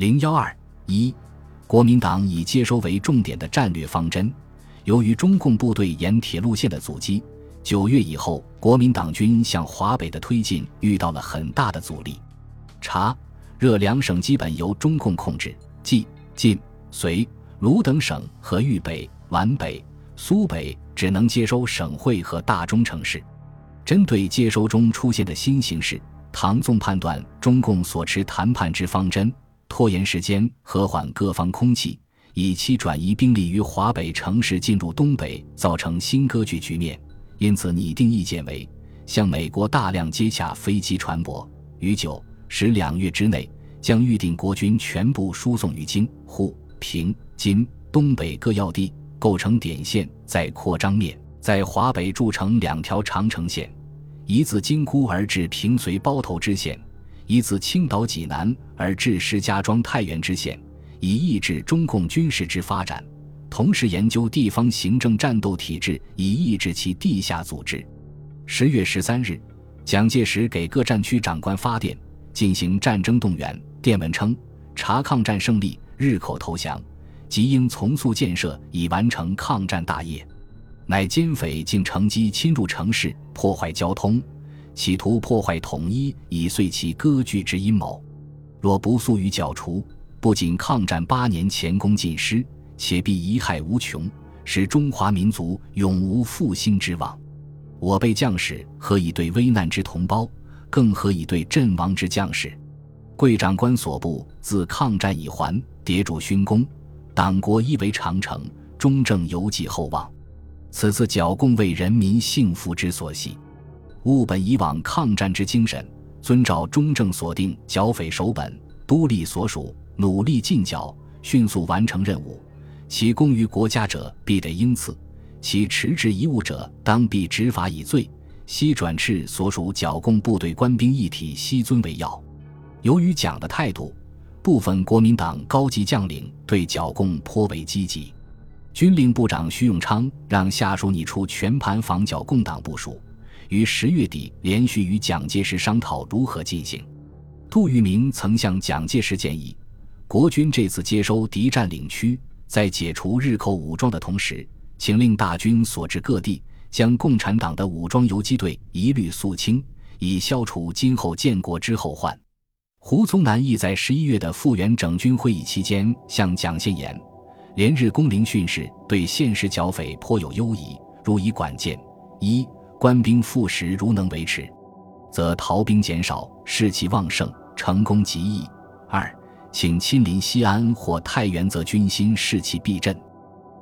零幺二一，国民党以接收为重点的战略方针。由于中共部队沿铁路线的阻击，九月以后，国民党军向华北的推进遇到了很大的阻力。察、热两省基本由中共控制，冀、晋、绥、鲁等省和豫北、皖北、苏北只能接收省会和大中城市。针对接收中出现的新形势，唐纵判断中共所持谈判之方针。拖延时间，和缓各方空气，以期转移兵力于华北城市，进入东北，造成新割据局面。因此，拟定意见为：向美国大量接洽飞机船舶，于九、十两月之内，将预定国军全部输送于京、沪、平、津东北各要地，构成点线，再扩张面，在华北筑成两条长城线，一自京沽而至平绥包头支线。以自青岛济南而至石家庄太原之县，以抑制中共军事之发展；同时研究地方行政战斗体制，以抑制其地下组织。十月十三日，蒋介石给各战区长官发电，进行战争动员。电文称：“查抗战胜利，日寇投降，即应从速建设，以完成抗战大业。”乃奸匪竟乘机侵入城市，破坏交通。企图破坏统一，以遂其割据之阴谋。若不速予剿除，不仅抗战八年前功尽失，且必贻害无穷，使中华民族永无复兴之望。我辈将士何以对危难之同胞，更何以对阵亡之将士？贵长官所部自抗战已还，迭主勋功，党国一为长城，中正犹寄厚望。此次剿共为人民幸福之所系。务本以往抗战之精神，遵照中正所定剿匪守本、督力所属，努力进剿，迅速完成任务。其功于国家者，必得应赐；其迟滞贻误者，当必执法以罪。悉转斥所属剿共部队官兵一体，悉遵为要。由于蒋的态度，部分国民党高级将领对剿共颇为积极。军令部长徐永昌让下属拟出全盘防剿共党部署。于十月底连续与蒋介石商讨如何进行。杜聿明曾向蒋介石建议，国军这次接收敌占领区，在解除日寇武装的同时，请令大军所至各地，将共产党的武装游击队一律肃清，以消除今后建国之后患。胡宗南亦在十一月的复员整军会议期间向蒋献言，连日攻陵训示对现实剿匪颇有优疑，如以管见一。官兵复食如能维持，则逃兵减少，士气旺盛，成功极易。二，请亲临西安或太原，则军心士气必振。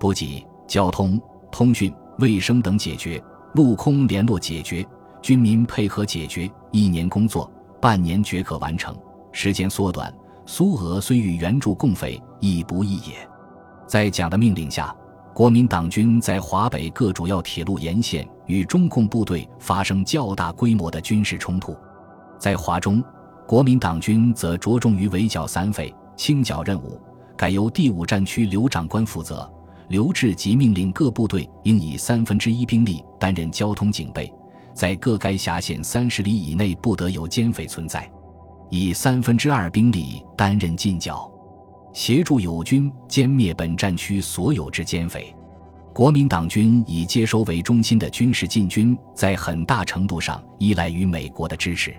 补给、交通、通讯、卫生等解决，陆空联络解决，军民配合解决，一年工作，半年绝可完成。时间缩短，苏俄虽欲援助共匪，亦不易也。在蒋的命令下。国民党军在华北各主要铁路沿线与中共部队发生较大规模的军事冲突，在华中，国民党军则着重于围剿散匪、清剿任务，改由第五战区刘长官负责。刘志即命令各部队应以三分之一兵力担任交通警备，在各该辖县三十里以内不得有奸匪存在，以三分之二兵力担任进剿。协助友军歼灭本战区所有之奸匪，国民党军以接收为中心的军事进军，在很大程度上依赖于美国的支持。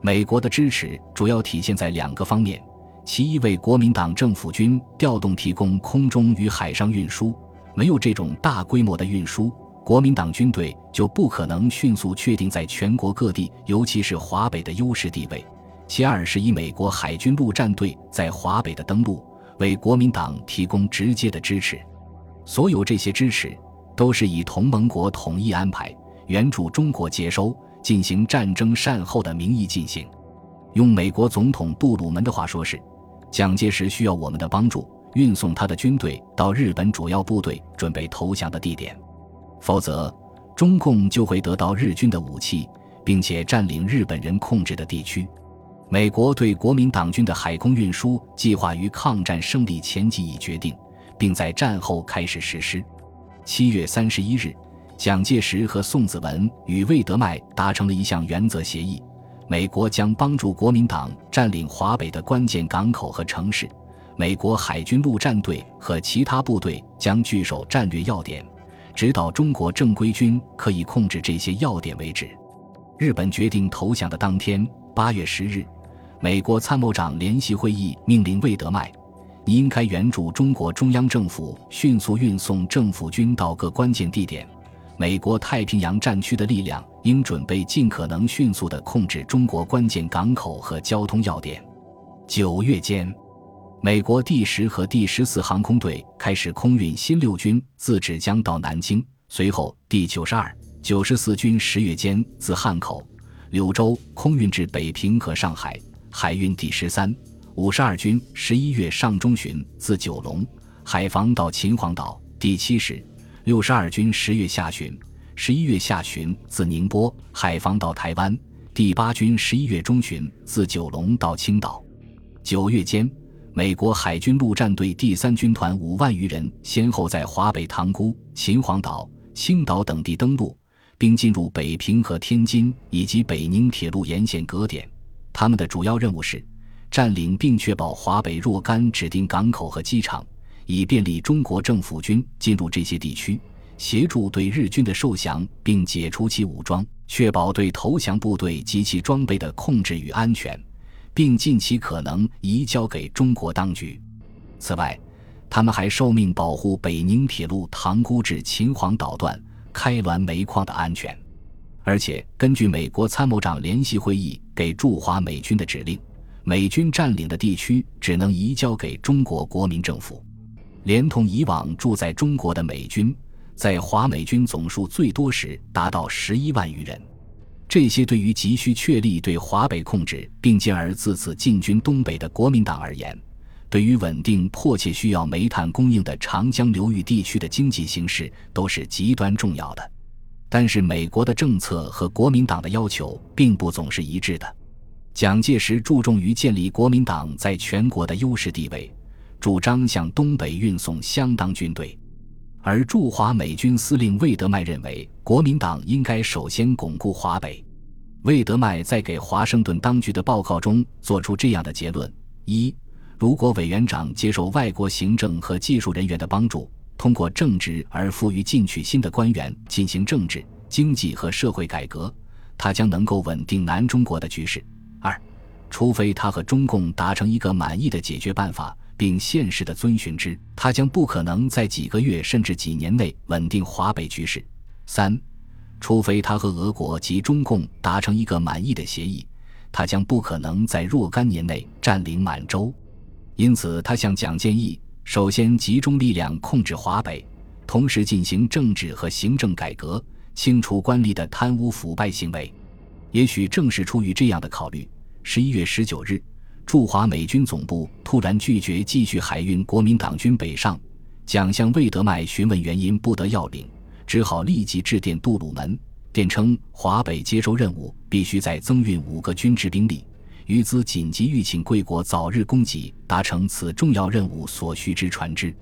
美国的支持主要体现在两个方面：其一为国民党政府军调动提供空中与海上运输，没有这种大规模的运输，国民党军队就不可能迅速确定在全国各地，尤其是华北的优势地位。其二是以美国海军陆战队在华北的登陆，为国民党提供直接的支持。所有这些支持，都是以同盟国统一安排、援助中国接收、进行战争善后的名义进行。用美国总统杜鲁门的话说是：蒋介石需要我们的帮助，运送他的军队到日本主要部队准备投降的地点，否则中共就会得到日军的武器，并且占领日本人控制的地区。美国对国民党军的海空运输计划于抗战胜利前夕已决定，并在战后开始实施。七月三十一日，蒋介石和宋子文与魏德迈达成了一项原则协议，美国将帮助国民党占领华北的关键港口和城市，美国海军陆战队和其他部队将据守战略要点，直到中国正规军可以控制这些要点为止。日本决定投降的当天，八月十日，美国参谋长联席会议命令魏德迈。你应该援助中国中央政府迅速运送政府军到各关键地点。美国太平洋战区的力量应准备尽可能迅速地控制中国关键港口和交通要点。九月间，美国第十和第十四航空队开始空运新六军自芷江到南京，随后第九十二、九十四军十月间自汉口、柳州空运至北平和上海，海运第十三。五十二军十一月上中旬自九龙、海防到秦皇岛；第七十六十二军十月下旬、十一月下旬自宁波、海防到台湾；第八军十一月中旬自九龙到青岛。九月间，美国海军陆战队第三军团五万余人先后在华北塘沽、秦皇岛、青岛等地登陆，并进入北平和天津以及北宁铁路沿线格点。他们的主要任务是。占领并确保华北若干指定港口和机场，以便利中国政府军进入这些地区，协助对日军的受降，并解除其武装，确保对投降部队及其装备的控制与安全，并尽其可能移交给中国当局。此外，他们还受命保护北宁铁路塘沽至秦皇岛段开滦煤矿的安全，而且根据美国参谋长联席会议给驻华美军的指令。美军占领的地区只能移交给中国国民政府，连同以往住在中国的美军，在华美军总数最多时达到十一万余人。这些对于急需确立对华北控制，并进而自此进军东北的国民党而言，对于稳定迫切需要煤炭供应的长江流域地区的经济形势都是极端重要的。但是，美国的政策和国民党的要求并不总是一致的。蒋介石注重于建立国民党在全国的优势地位，主张向东北运送相当军队；而驻华美军司令魏德迈认为，国民党应该首先巩固华北。魏德迈在给华盛顿当局的报告中作出这样的结论：一，如果委员长接受外国行政和技术人员的帮助，通过正直而富于进取心的官员进行政治、经济和社会改革，他将能够稳定南中国的局势。二，除非他和中共达成一个满意的解决办法，并现实的遵循之，他将不可能在几个月甚至几年内稳定华北局势。三，除非他和俄国及中共达成一个满意的协议，他将不可能在若干年内占领满洲。因此，他向蒋建议，首先集中力量控制华北，同时进行政治和行政改革，清除官吏的贪污腐败行为。也许正是出于这样的考虑。十一月十九日，驻华美军总部突然拒绝继续海运国民党军北上。蒋向魏德迈询问原因，不得要领，只好立即致电杜鲁门，电称华北接收任务必须再增运五个军事兵力，余兹紧急欲请贵国早日供给达成此重要任务所需之船只。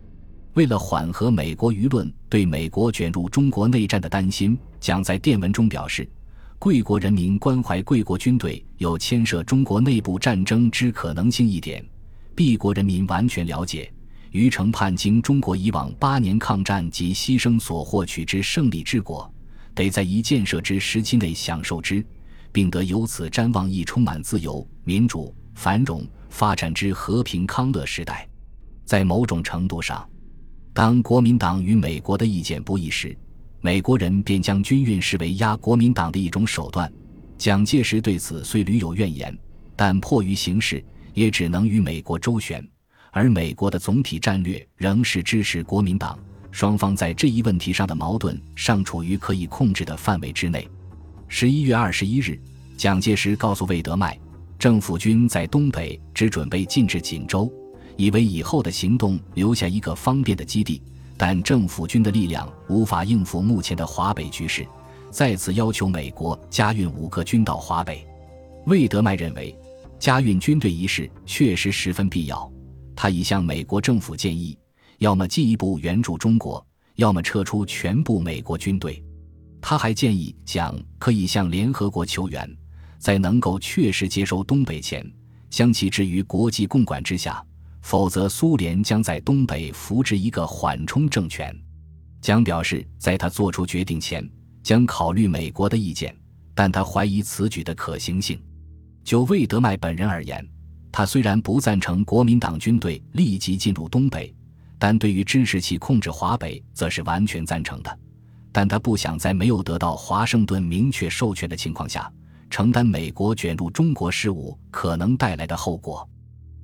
为了缓和美国舆论对美国卷入中国内战的担心，蒋在电文中表示。贵国人民关怀贵国军队有牵涉中国内部战争之可能性一点，敝国人民完全了解。余承盼经中国以往八年抗战及牺牲所获取之胜利之果，得在一建设之时期内享受之，并得由此瞻望一充满自由、民主、繁荣、发展之和平康乐时代。在某种程度上，当国民党与美国的意见不一时。美国人便将军运视为压国民党的一种手段。蒋介石对此虽屡有怨言，但迫于形势，也只能与美国周旋。而美国的总体战略仍是支持国民党。双方在这一问题上的矛盾尚处于可以控制的范围之内。十一月二十一日，蒋介石告诉魏德迈，政府军在东北只准备进至锦州，以为以后的行动留下一个方便的基地。但政府军的力量无法应付目前的华北局势，再次要求美国加运五个军到华北。魏德迈认为，加运军队一事确实十分必要。他已向美国政府建议，要么进一步援助中国，要么撤出全部美国军队。他还建议蒋可以向联合国求援，在能够确实接收东北前，将其置于国际共管之下，否则苏联将在东北扶植一个缓冲政权。蒋表示，在他做出决定前，将考虑美国的意见，但他怀疑此举的可行性。就魏德迈本人而言，他虽然不赞成国民党军队立即进入东北，但对于支持其控制华北，则是完全赞成的。但他不想在没有得到华盛顿明确授权的情况下，承担美国卷入中国事务可能带来的后果。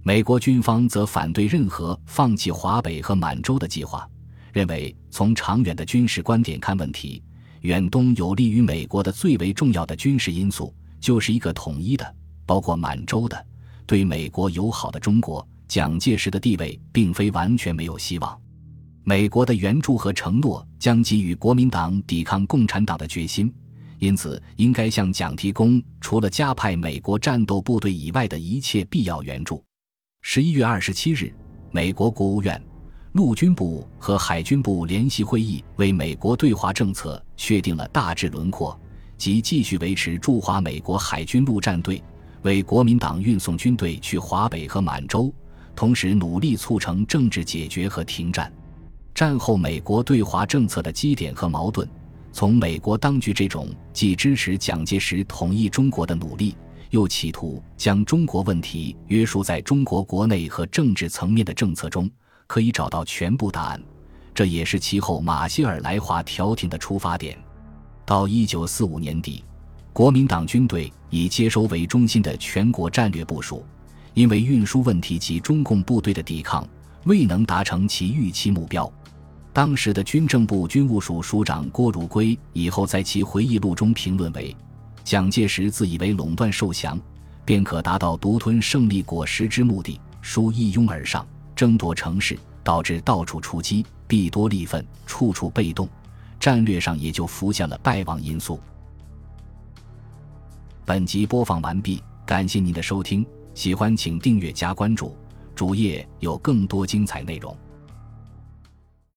美国军方则反对任何放弃华北和满洲的计划，认为从长远的军事观点看问题，远东有利于美国的最为重要的军事因素就是一个统一的、包括满洲的、对美国友好的中国。蒋介石的地位并非完全没有希望。美国的援助和承诺将给予国民党抵抗共产党的决心，因此应该向蒋提供除了加派美国战斗部队以外的一切必要援助。十一月二十七日，美国国务院、陆军部和海军部联席会议为美国对华政策确定了大致轮廓，即继续维持驻华美国海军陆战队，为国民党运送军队去华北和满洲，同时努力促成政治解决和停战。战后美国对华政策的基点和矛盾，从美国当局这种既支持蒋介石统一中国的努力，又企图将中国问题约束在中国国内和政治层面的政策中，可以找到全部答案。这也是其后马歇尔来华调停的出发点。到一九四五年底，国民党军队以接收为中心的全国战略部署，因为运输问题及中共部队的抵抗，未能达成其预期目标。当时的军政部军务署署长郭汝瑰以后在其回忆录中评论为：“蒋介石自以为垄断受降，便可达到独吞胜利果实之目的，殊一拥而上，争夺城市，导致到处出击，必多利分，处处被动，战略上也就浮现了败亡因素。”本集播放完毕，感谢您的收听，喜欢请订阅加关注，主页有更多精彩内容。